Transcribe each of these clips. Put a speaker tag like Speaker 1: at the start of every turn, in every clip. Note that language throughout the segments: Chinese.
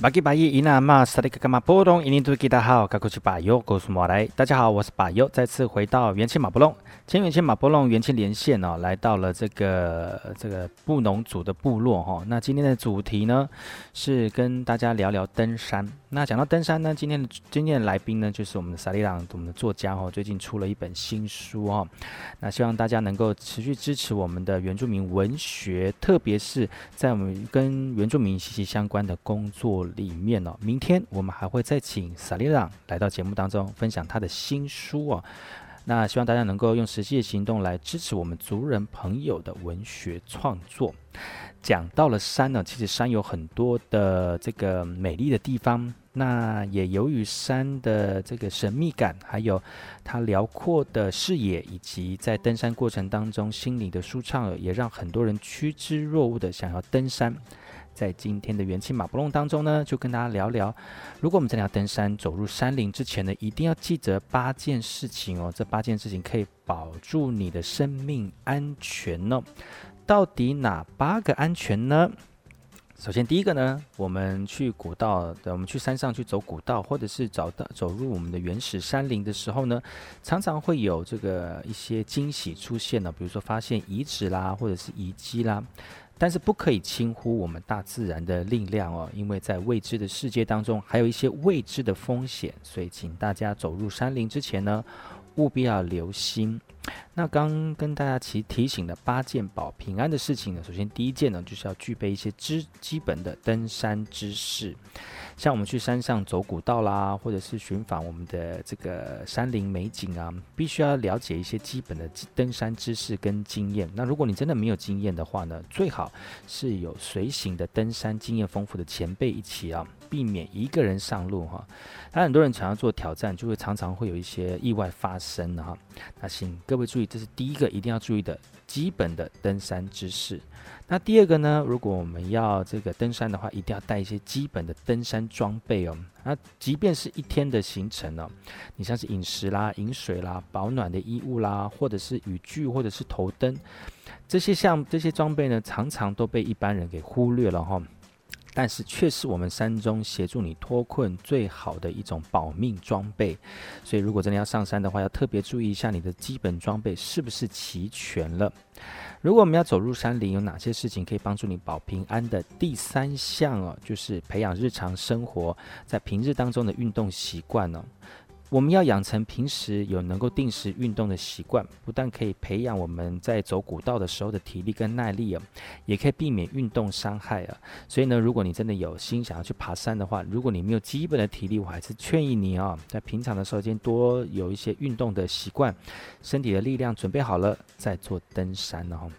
Speaker 1: 巴吉巴伊伊那玛萨利格玛波隆伊尼图吉达好，卡库奇巴尤，古苏莫来。大家好，我是巴尤，再次回到元气马波隆。前元气马波隆元气连线哦，来到了这个这个布农族的部落哈、哦。那今天的主题呢，是跟大家聊聊登山。那讲到登山呢，今天的今天的来宾呢，就是我们的萨利朗，我们的作家哦，最近出了一本新书哦。那希望大家能够持续支持我们的原住民文学，特别是在我们跟原住民息息相关的工作里面哦，明天我们还会再请萨利朗来到节目当中分享他的新书哦。那希望大家能够用实际行动来支持我们族人朋友的文学创作。讲到了山呢，其实山有很多的这个美丽的地方。那也由于山的这个神秘感，还有它辽阔的视野，以及在登山过程当中心灵的舒畅，也让很多人趋之若鹜的想要登山。在今天的元气马布隆当中呢，就跟大家聊聊，如果我们真的要登山，走入山林之前呢，一定要记得八件事情哦。这八件事情可以保住你的生命安全哦。到底哪八个安全呢？首先，第一个呢，我们去古道，我们去山上去走古道，或者是找到走入我们的原始山林的时候呢，常常会有这个一些惊喜出现呢，比如说发现遗址啦，或者是遗迹啦。但是不可以轻忽我们大自然的力量哦，因为在未知的世界当中，还有一些未知的风险，所以请大家走入山林之前呢，务必要留心。那刚跟大家提提醒的八件保平安的事情呢，首先第一件呢，就是要具备一些知基本的登山知识。像我们去山上走古道啦，或者是寻访我们的这个山林美景啊，必须要了解一些基本的登山知识跟经验。那如果你真的没有经验的话呢，最好是有随行的登山经验丰富的前辈一起啊，避免一个人上路哈。那很多人想要做挑战，就会常常会有一些意外发生哈。那请各位注意，这是第一个一定要注意的基本的登山知识。那第二个呢，如果我们要这个登山的话，一定要带一些基本的登山装备哦。那即便是一天的行程呢，你像是饮食啦、饮水啦、保暖的衣物啦，或者是雨具，或者是头灯，这些像这些装备呢，常常都被一般人给忽略了哈。但是却是我们山中协助你脱困最好的一种保命装备。所以如果真的要上山的话，要特别注意一下你的基本装备是不是齐全了。如果我们要走入山林，有哪些事情可以帮助你保平安的？第三项哦，就是培养日常生活在平日当中的运动习惯哦。我们要养成平时有能够定时运动的习惯，不但可以培养我们在走古道的时候的体力跟耐力啊，也可以避免运动伤害啊。所以呢，如果你真的有心想要去爬山的话，如果你没有基本的体力，我还是劝议你啊，在平常的时候先多有一些运动的习惯，身体的力量准备好了再做登山哦。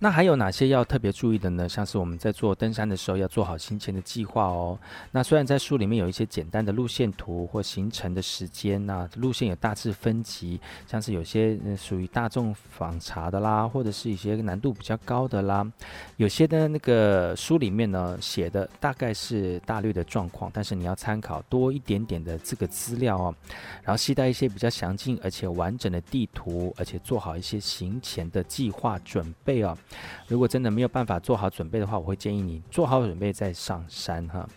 Speaker 1: 那还有哪些要特别注意的呢？像是我们在做登山的时候，要做好行前的计划哦。那虽然在书里面有一些简单的路线图或行程的时间，那路线有大致分级，像是有些属于大众访查的啦，或者是一些难度比较高的啦。有些的那个书里面呢写的大概是大略的状况，但是你要参考多一点点的这个资料哦，然后携带一些比较详尽而且完整的地图，而且做好一些行前的计划准备哦。如果真的没有办法做好准备的话，我会建议你做好准备再上山哈。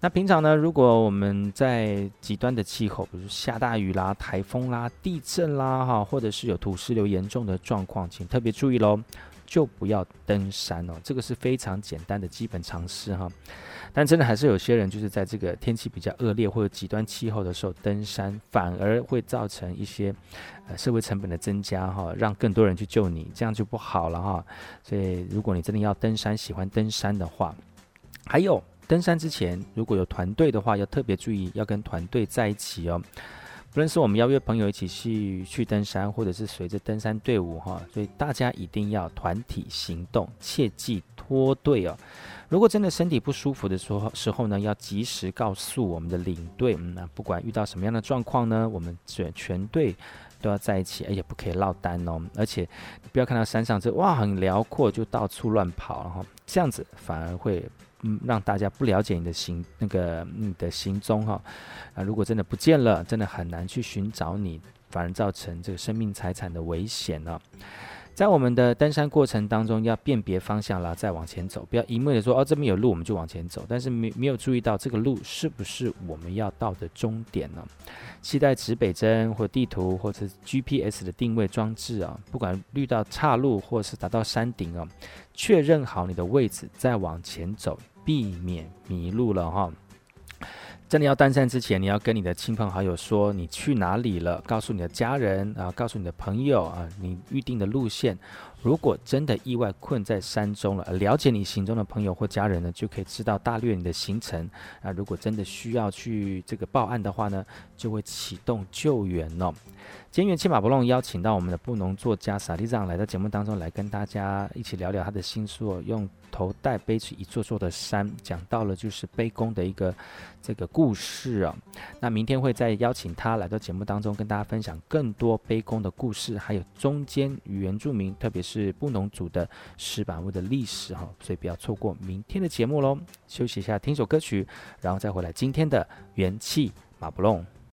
Speaker 1: 那平常呢，如果我们在极端的气候，比如下大雨啦、台风啦、地震啦哈，或者是有土石流严重的状况，请特别注意喽，就不要登山哦。这个是非常简单的基本常识哈。但真的还是有些人就是在这个天气比较恶劣或者极端气候的时候登山，反而会造成一些呃社会成本的增加哈，让更多人去救你，这样就不好了哈。所以如果你真的要登山，喜欢登山的话，还有登山之前如果有团队的话，要特别注意要跟团队在一起哦。不论是我们邀约朋友一起去去登山，或者是随着登山队伍哈，所以大家一定要团体行动，切记脱队哦。如果真的身体不舒服的时候时候呢，要及时告诉我们的领队。嗯，那不管遇到什么样的状况呢，我们全全队都要在一起，而且不可以落单哦。而且不要看到山上这哇很辽阔就到处乱跑，然后这样子反而会嗯让大家不了解你的行那个你的行踪哈。啊，如果真的不见了，真的很难去寻找你，反而造成这个生命财产的危险呢。在我们的登山过程当中，要辨别方向啦，再往前走，不要一味的说哦，这边有路我们就往前走，但是没没有注意到这个路是不是我们要到的终点呢？携带指北针或地图或者 GPS 的定位装置啊，不管遇到岔路或是达到山顶啊，确认好你的位置再往前走，避免迷路了哈。真的要登山之前，你要跟你的亲朋好友说你去哪里了，告诉你的家人啊，告诉你的朋友啊，你预定的路线。如果真的意外困在山中了，了解你行踪的朋友或家人呢，就可以知道大略你的行程啊。如果真的需要去这个报案的话呢，就会启动救援哦。今天元气马布隆邀请到我们的布农作家萨利藏来到节目当中来跟大家一起聊聊他的新书，哦用头带背起一座座的山，讲到了就是背弓的一个这个故事啊。那明天会再邀请他来到节目当中跟大家分享更多背弓的故事，还有中间原住民，特别是。是布农族的石板屋的历史哈，所以不要错过明天的节目喽。休息一下，听首歌曲，然后再回来今天的元气马布隆。